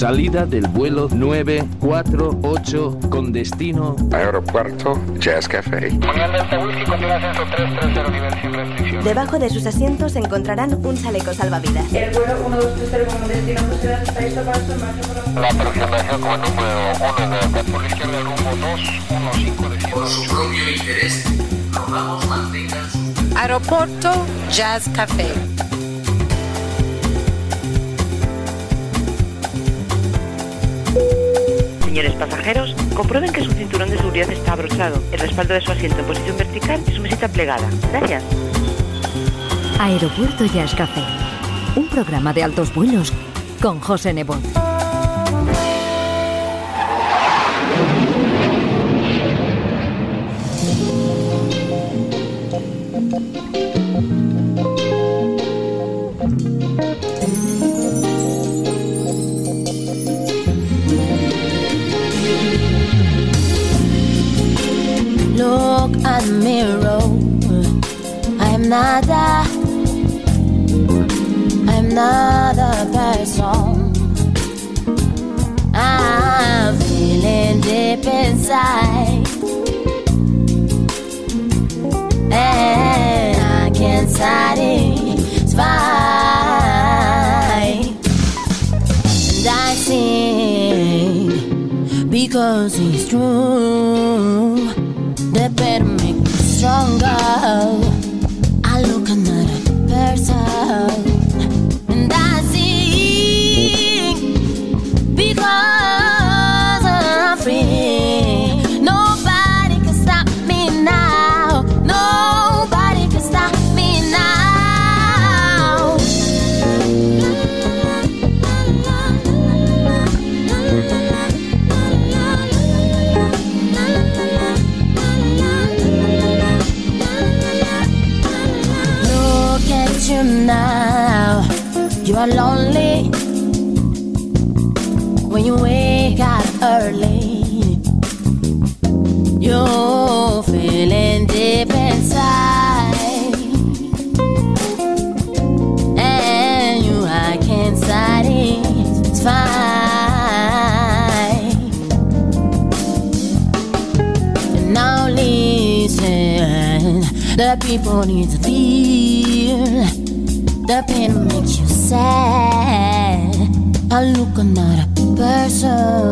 Salida del vuelo 948 con destino Aeropuerto Jazz Café. Debajo de sus asientos encontrarán un chaleco salvavidas. El vuelo 1230 con destino por la La aproximación con número 1 de por la izquierda, rumbo 215 de Por su propio interés, rogamos mantengan su Aeropuerto Jazz Café. Señores pasajeros, comprueben que su cinturón de seguridad está abrochado, el respaldo de su asiento en posición vertical y su mesita plegada. Gracias. Aeropuerto Jazz Café. Un programa de altos vuelos con José Nebot. I'm not a. I'm not a person. I'm feeling deep inside. And I can't satisfy. And I sing because it's true. The better make me stronger side. People need to feel the pain makes you sad. I look another person,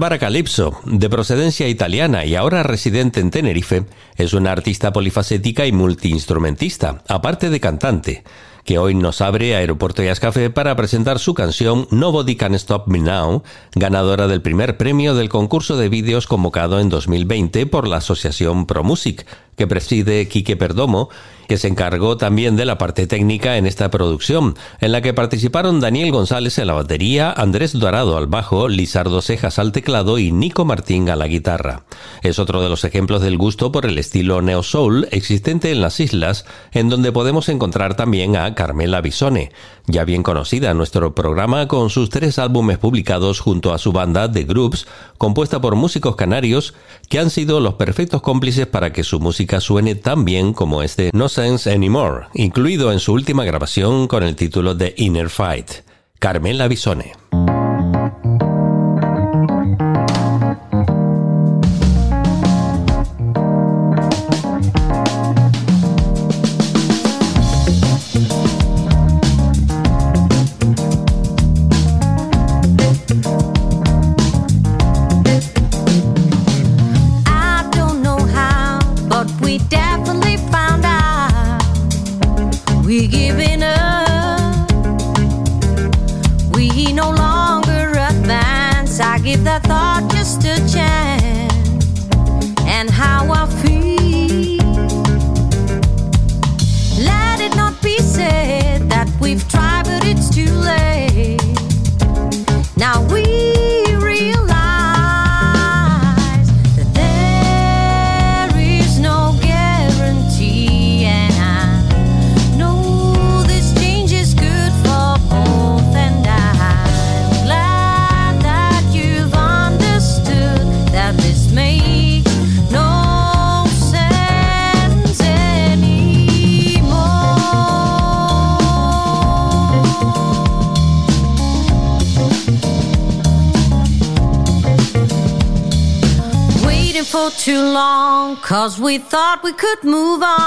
Bárbara Calypso, de procedencia italiana y ahora residente en Tenerife, es una artista polifacética y multiinstrumentista, aparte de cantante, que hoy nos abre Aeropuerto Jazz Café para presentar su canción Nobody Can Stop Me Now, ganadora del primer premio del concurso de vídeos convocado en 2020 por la asociación ProMusic, que preside Quique Perdomo que se encargó también de la parte técnica en esta producción, en la que participaron Daniel González en la batería, Andrés Dorado al bajo, Lizardo Cejas al teclado y Nico Martín a la guitarra. Es otro de los ejemplos del gusto por el estilo neo soul existente en las islas, en donde podemos encontrar también a Carmela Bisone, ya bien conocida en nuestro programa con sus tres álbumes publicados junto a su banda The Groups, compuesta por músicos canarios que han sido los perfectos cómplices para que su música suene tan bien como este No Anymore, incluido en su última grabación con el título de Inner Fight. Carmela Bisone. Cause we thought we could move on.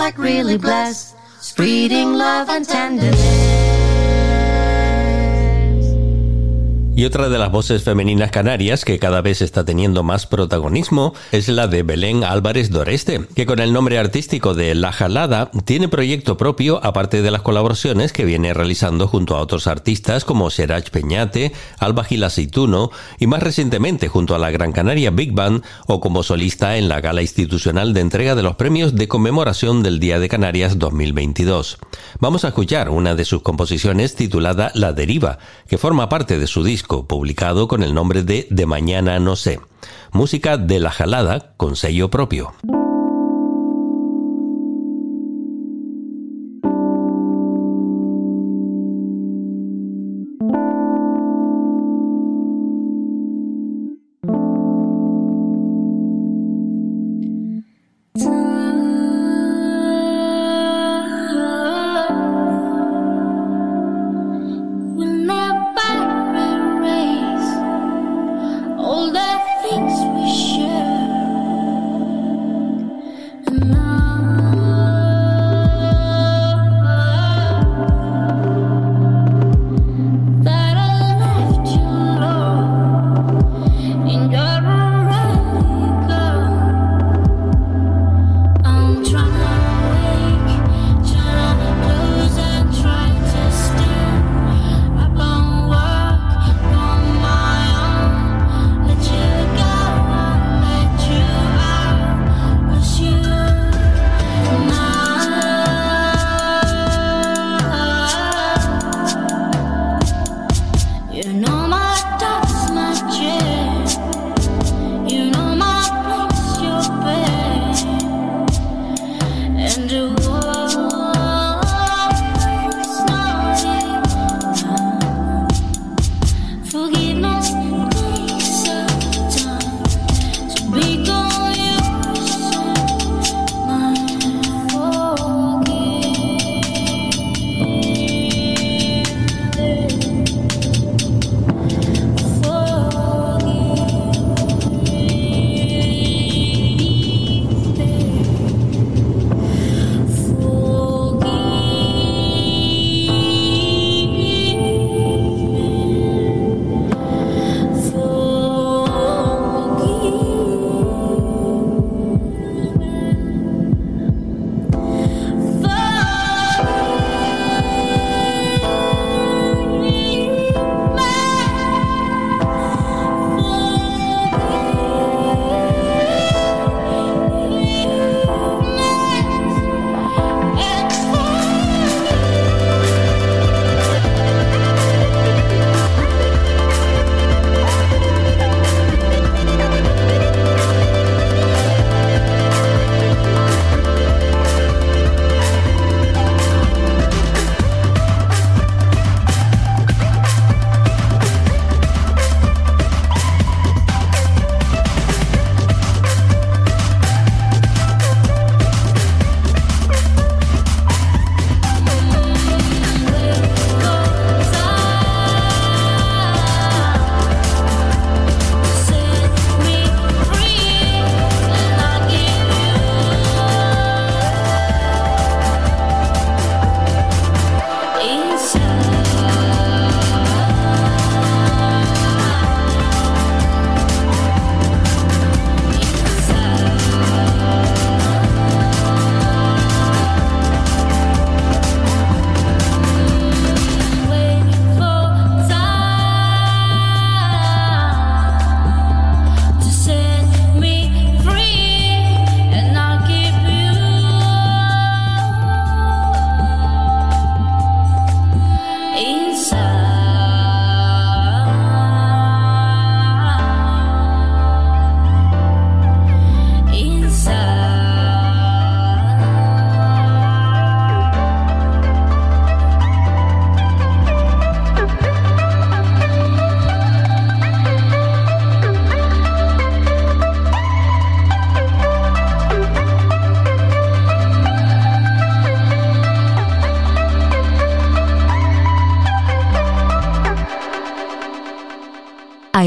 like really blessed, spreading love and tenderness. Y otra de las voces femeninas canarias que cada vez está teniendo más protagonismo es la de Belén Álvarez Doreste, que con el nombre artístico de La Jalada tiene proyecto propio aparte de las colaboraciones que viene realizando junto a otros artistas como Serach Peñate, Alba Gil Aceituno y más recientemente junto a la Gran Canaria Big Band o como solista en la gala institucional de entrega de los premios de conmemoración del Día de Canarias 2022. Vamos a escuchar una de sus composiciones titulada La Deriva, que forma parte de su disco publicado con el nombre de De Mañana No sé. Música de La Jalada con sello propio.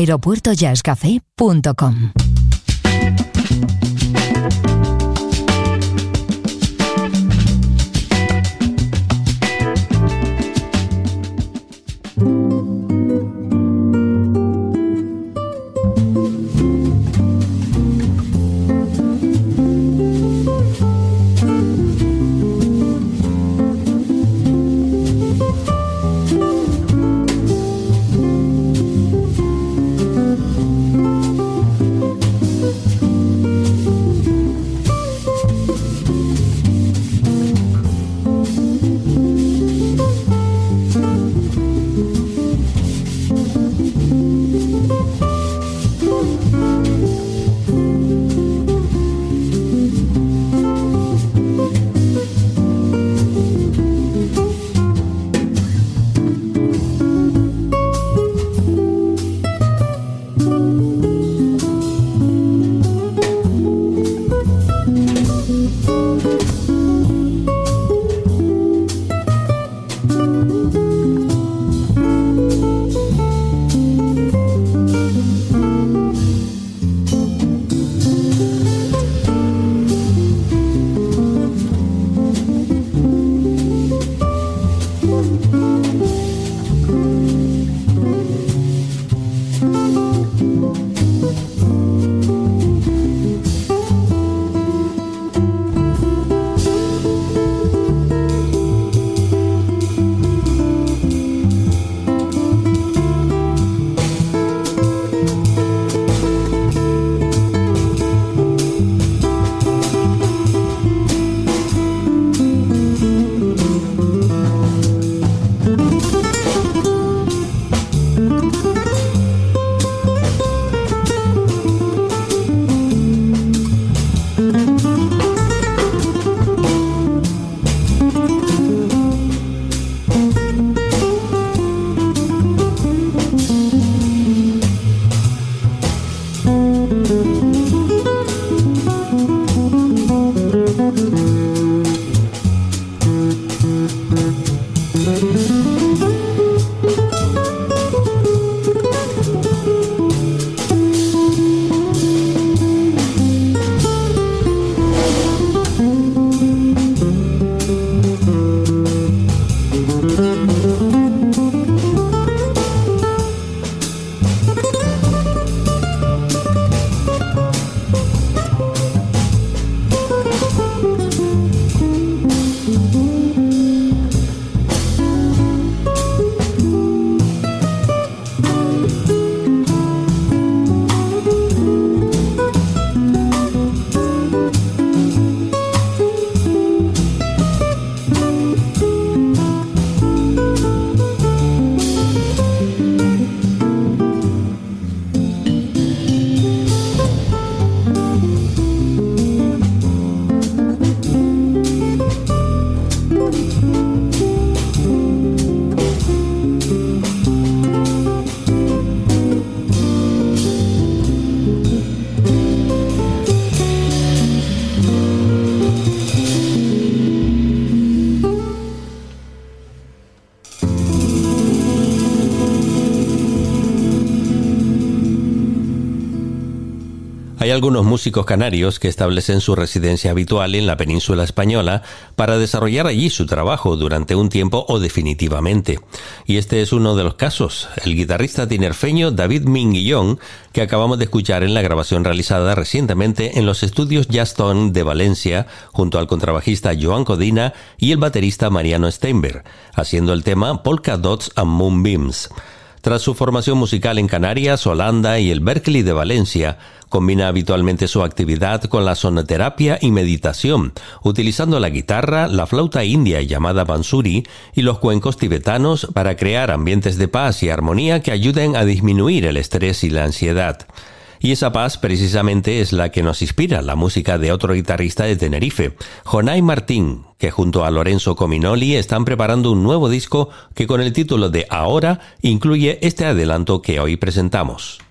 aeropuertojazzcafé.com. algunos músicos canarios que establecen su residencia habitual en la península española para desarrollar allí su trabajo durante un tiempo o definitivamente. Y este es uno de los casos. El guitarrista tinerfeño David Minguillón, que acabamos de escuchar en la grabación realizada recientemente en los estudios Jaston de Valencia, junto al contrabajista Joan Codina y el baterista Mariano Steinberg, haciendo el tema Polka Dots and Moonbeams. Tras su formación musical en Canarias, Holanda y el Berkeley de Valencia, combina habitualmente su actividad con la sonoterapia y meditación, utilizando la guitarra, la flauta india llamada bansuri y los cuencos tibetanos para crear ambientes de paz y armonía que ayuden a disminuir el estrés y la ansiedad. Y esa paz precisamente es la que nos inspira la música de otro guitarrista de Tenerife, Jonay Martín, que junto a Lorenzo Cominoli están preparando un nuevo disco que con el título de Ahora incluye este adelanto que hoy presentamos.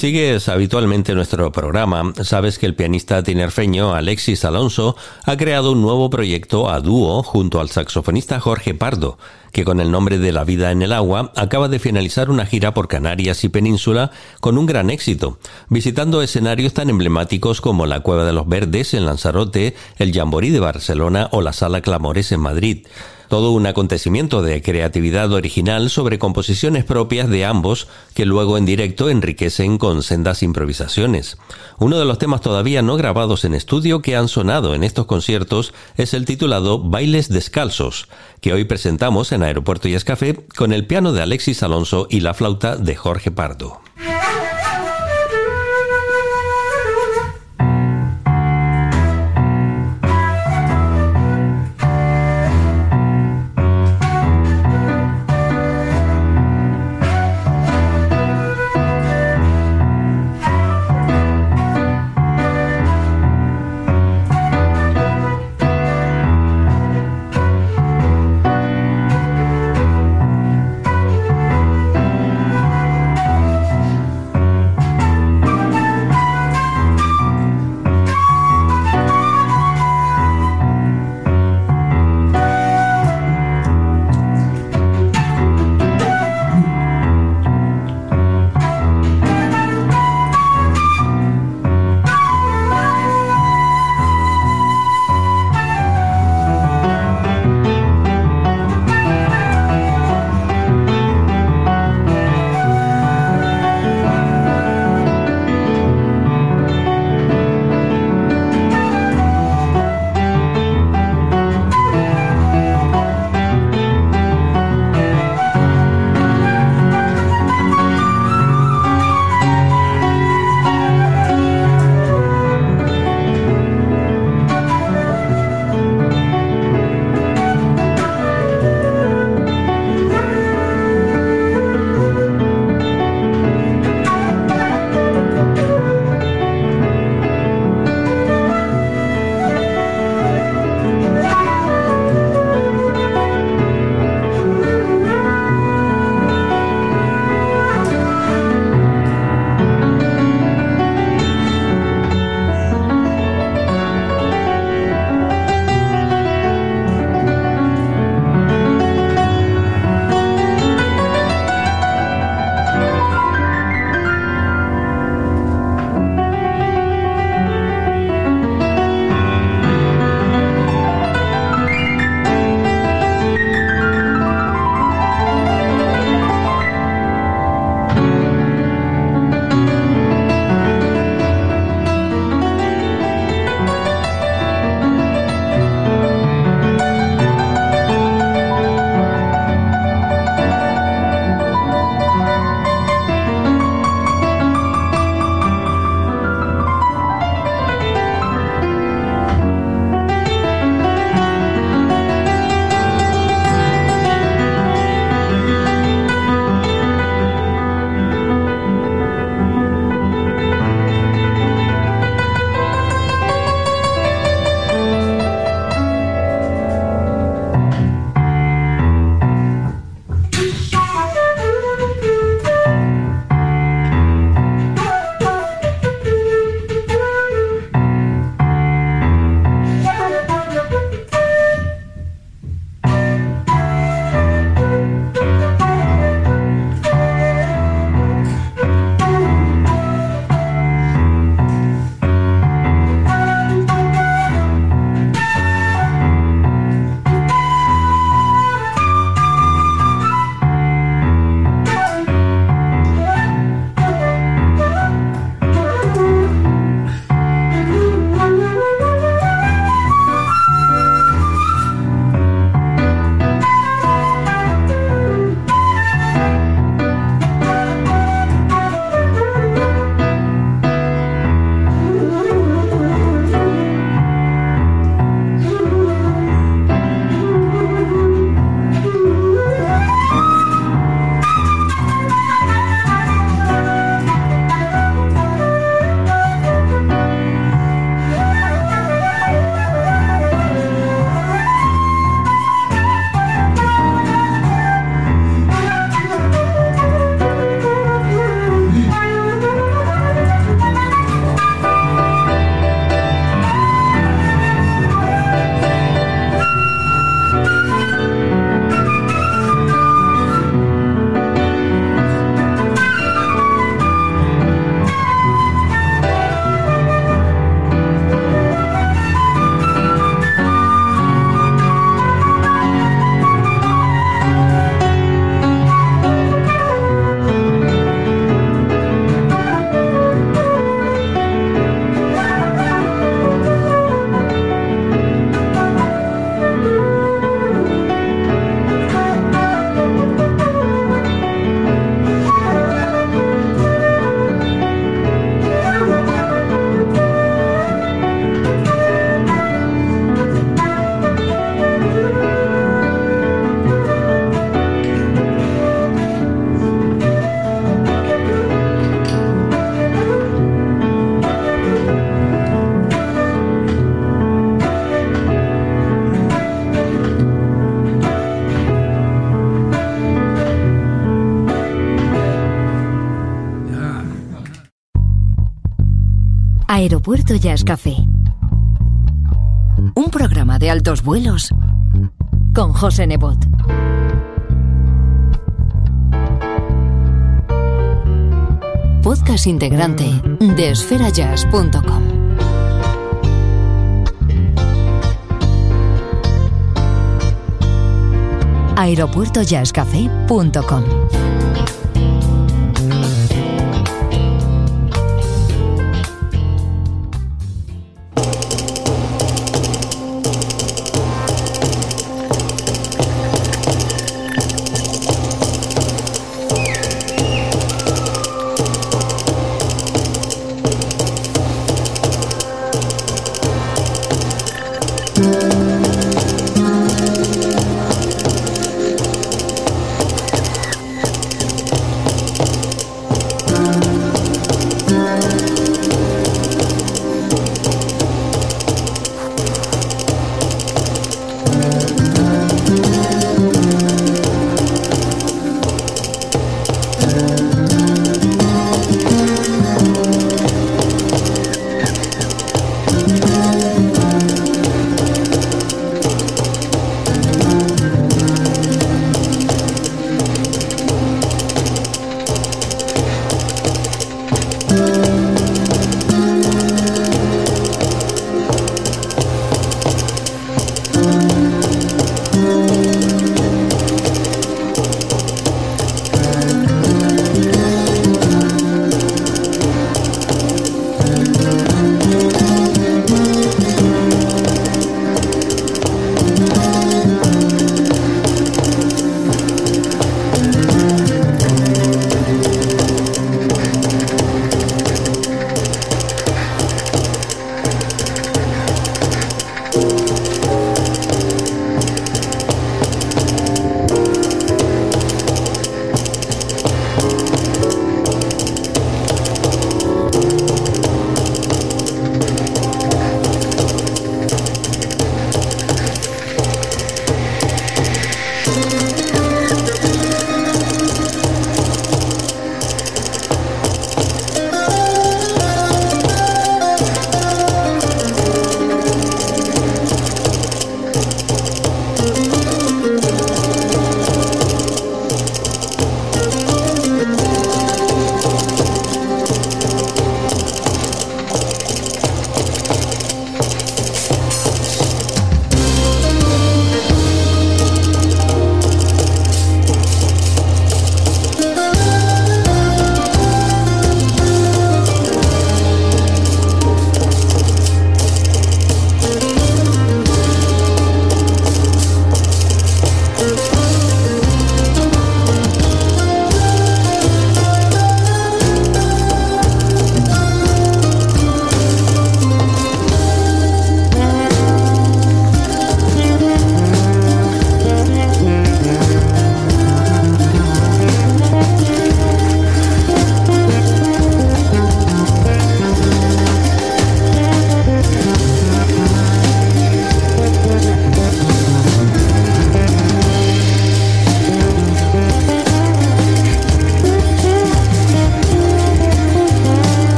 Sigues habitualmente nuestro programa, sabes que el pianista tinerfeño Alexis Alonso ha creado un nuevo proyecto a dúo junto al saxofonista Jorge Pardo, que con el nombre de La vida en el agua acaba de finalizar una gira por Canarias y Península con un gran éxito, visitando escenarios tan emblemáticos como la Cueva de los Verdes en Lanzarote, el Jamboree de Barcelona o la Sala Clamores en Madrid todo un acontecimiento de creatividad original sobre composiciones propias de ambos que luego en directo enriquecen con sendas improvisaciones. Uno de los temas todavía no grabados en estudio que han sonado en estos conciertos es el titulado Bailes Descalzos, que hoy presentamos en Aeropuerto y Escafé con el piano de Alexis Alonso y la flauta de Jorge Pardo. Aeropuerto Jazz Café. Un programa de altos vuelos con José Nebot. Podcast integrante de esferajazz.com. aeropuertojazzcafé.com.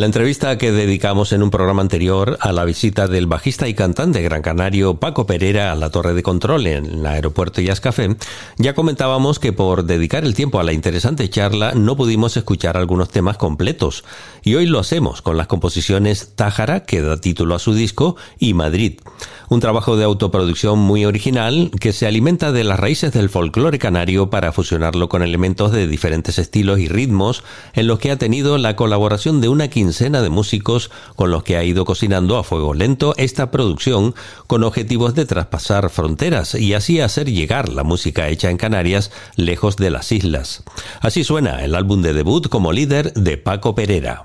En la entrevista que dedicamos en un programa anterior a la visita del bajista y cantante gran canario Paco Pereira a la torre de control en el aeropuerto Jazz Café, ya comentábamos que por dedicar el tiempo a la interesante charla no pudimos escuchar algunos temas completos, y hoy lo hacemos con las composiciones Tájara, que da título a su disco, y Madrid, un trabajo de autoproducción muy original que se alimenta de las raíces del folclore canario para fusionarlo con elementos de diferentes estilos y ritmos, en los que ha tenido la colaboración de una quincena de músicos con los que ha ido cocinando a fuego lento esta producción con objetivos de traspasar fronteras y así hacer llegar la música hecha en Canarias lejos de las islas. Así suena el álbum de debut como líder de Paco Pereira.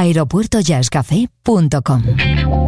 aeropuertojazzcafé.com.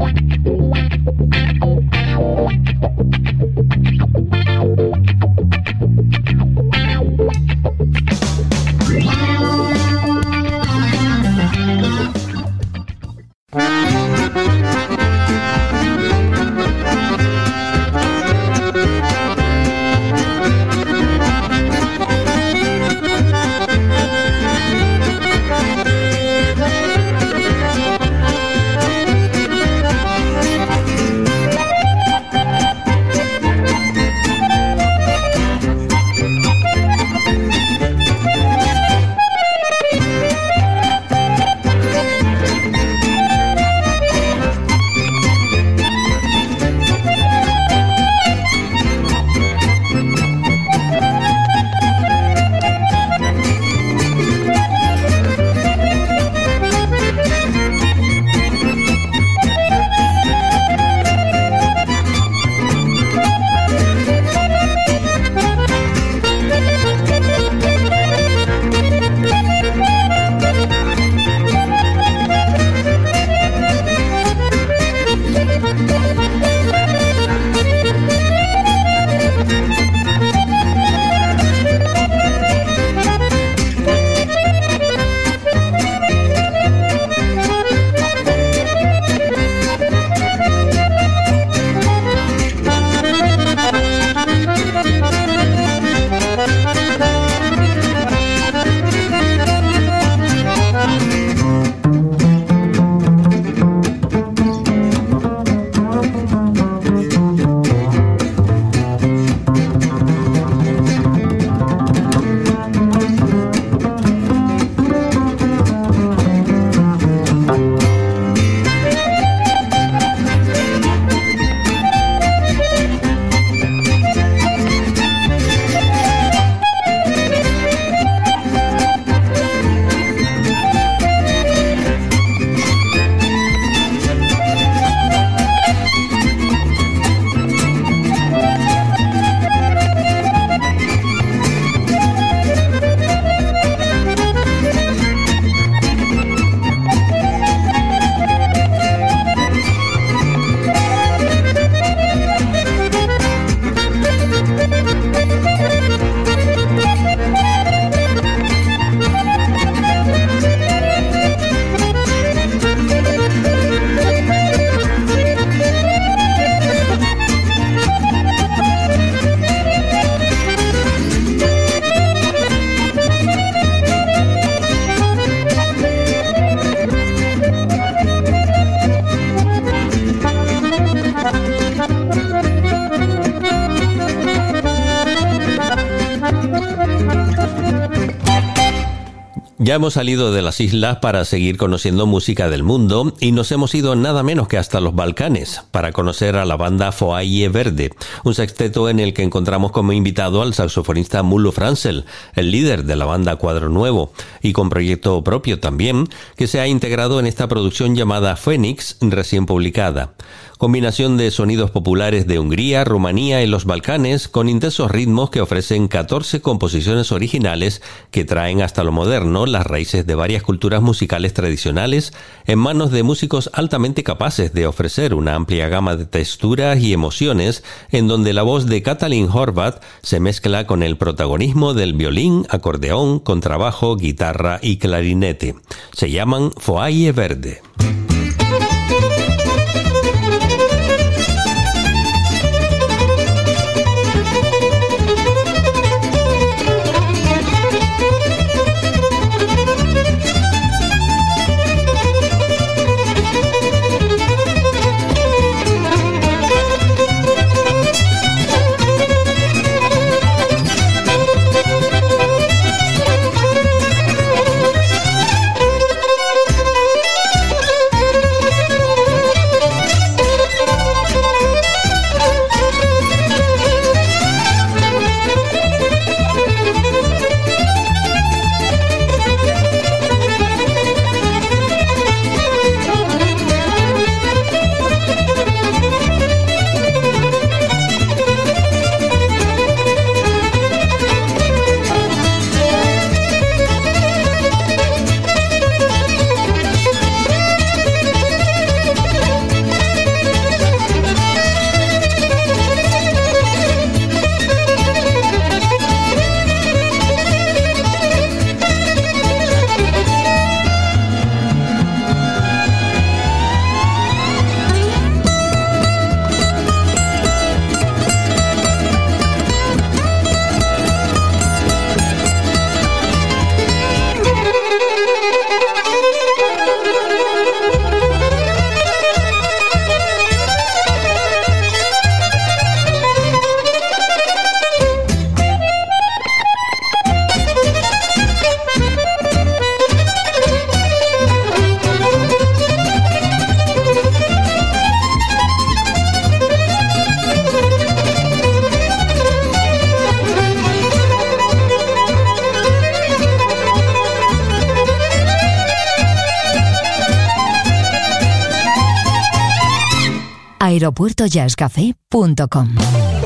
Ya hemos salido de las islas para seguir conociendo música del mundo y nos hemos ido nada menos que hasta los Balcanes para conocer a la banda Foaie Verde, un sexteto en el que encontramos como invitado al saxofonista Mulo Fransel, el líder de la banda Cuadro Nuevo, y con proyecto propio también, que se ha integrado en esta producción llamada Phoenix, recién publicada combinación de sonidos populares de Hungría, Rumanía y los Balcanes con intensos ritmos que ofrecen 14 composiciones originales que traen hasta lo moderno las raíces de varias culturas musicales tradicionales en manos de músicos altamente capaces de ofrecer una amplia gama de texturas y emociones en donde la voz de Katalin Horvat se mezcla con el protagonismo del violín, acordeón, contrabajo, guitarra y clarinete. Se llaman Foaie Verde. aeropuertojazzcafé.com.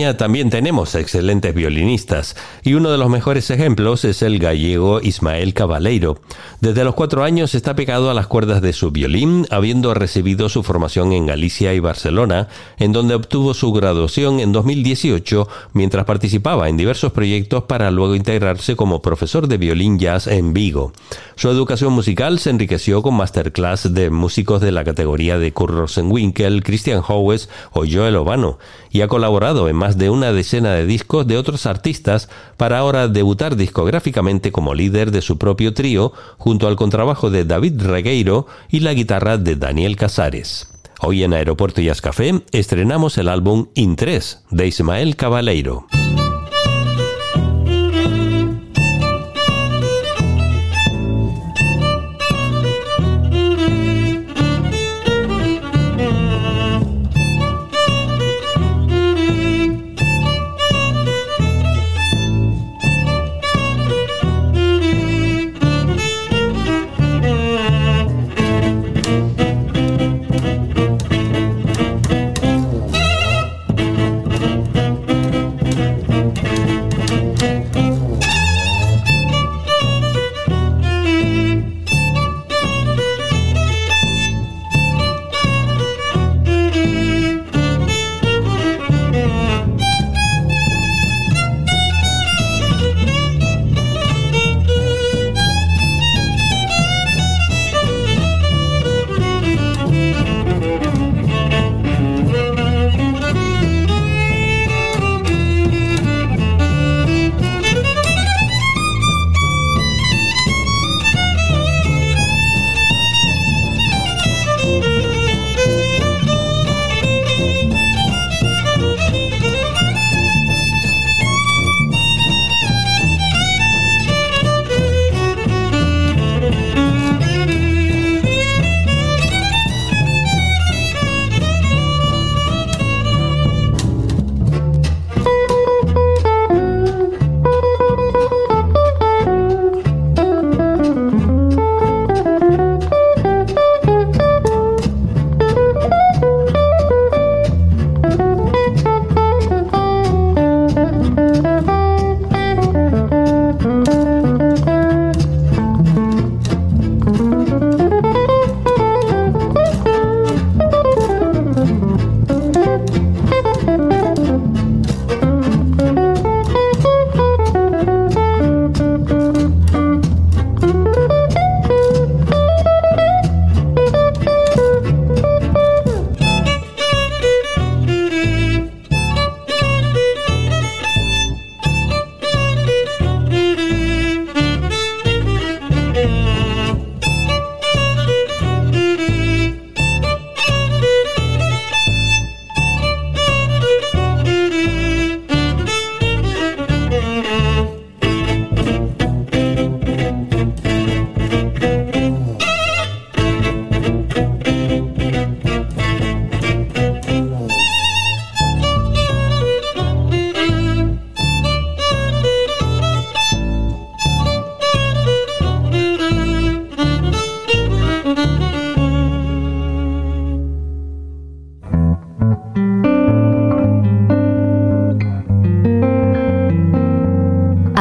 También tenemos excelentes violinistas y uno de los mejores ejemplos es el gallego Ismael Cabaleiro. Desde los cuatro años está pegado a las cuerdas de su violín, habiendo recibido su formación en Galicia y Barcelona, en donde obtuvo su graduación en 2018 mientras participaba en diversos proyectos para luego integrarse como profesor de violín jazz en Vigo. Su educación musical se enriqueció con masterclass de músicos de la categoría de Kurt Rosenwinkel, Christian Howes o Joel Obano y ha colaborado en más de una decena de discos de otros artistas para ahora debutar discográficamente como líder de su propio trío junto al contrabajo de David Regueiro y la guitarra de Daniel Casares. Hoy en Aeropuerto Jazz Café estrenamos el álbum In 3 de Ismael Cabaleiro.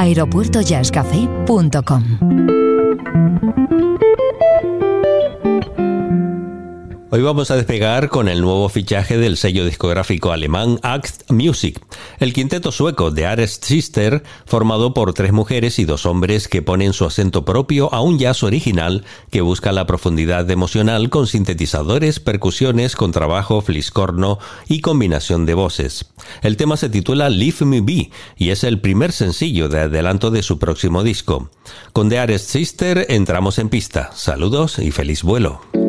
aeropuertojazzcafé.com Hoy vamos a despegar con el nuevo fichaje del sello discográfico alemán Act Music, el quinteto sueco de Ares Sister, formado por tres mujeres y dos hombres que ponen su acento propio a un jazz original que busca la profundidad emocional con sintetizadores, percusiones, contrabajo, fliscorno y combinación de voces. El tema se titula Leave Me Be y es el primer sencillo de adelanto de su próximo disco. Con The Ares Sister entramos en pista. Saludos y feliz vuelo.